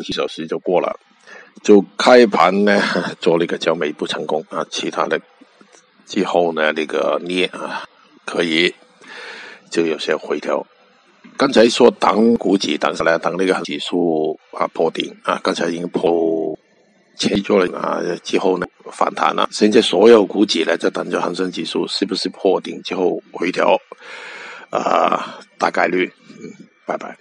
几小时就过了，就开盘呢 做了一个交美不成功啊，其他的之后呢那个捏啊可以就有些回调。刚才说等股指，但是呢等那个指数啊破顶啊，刚才已经破切做了啊，之后呢反弹了。现在所有股指呢在等着恒生指数是不是破顶之后回调啊，大概率，嗯，拜拜。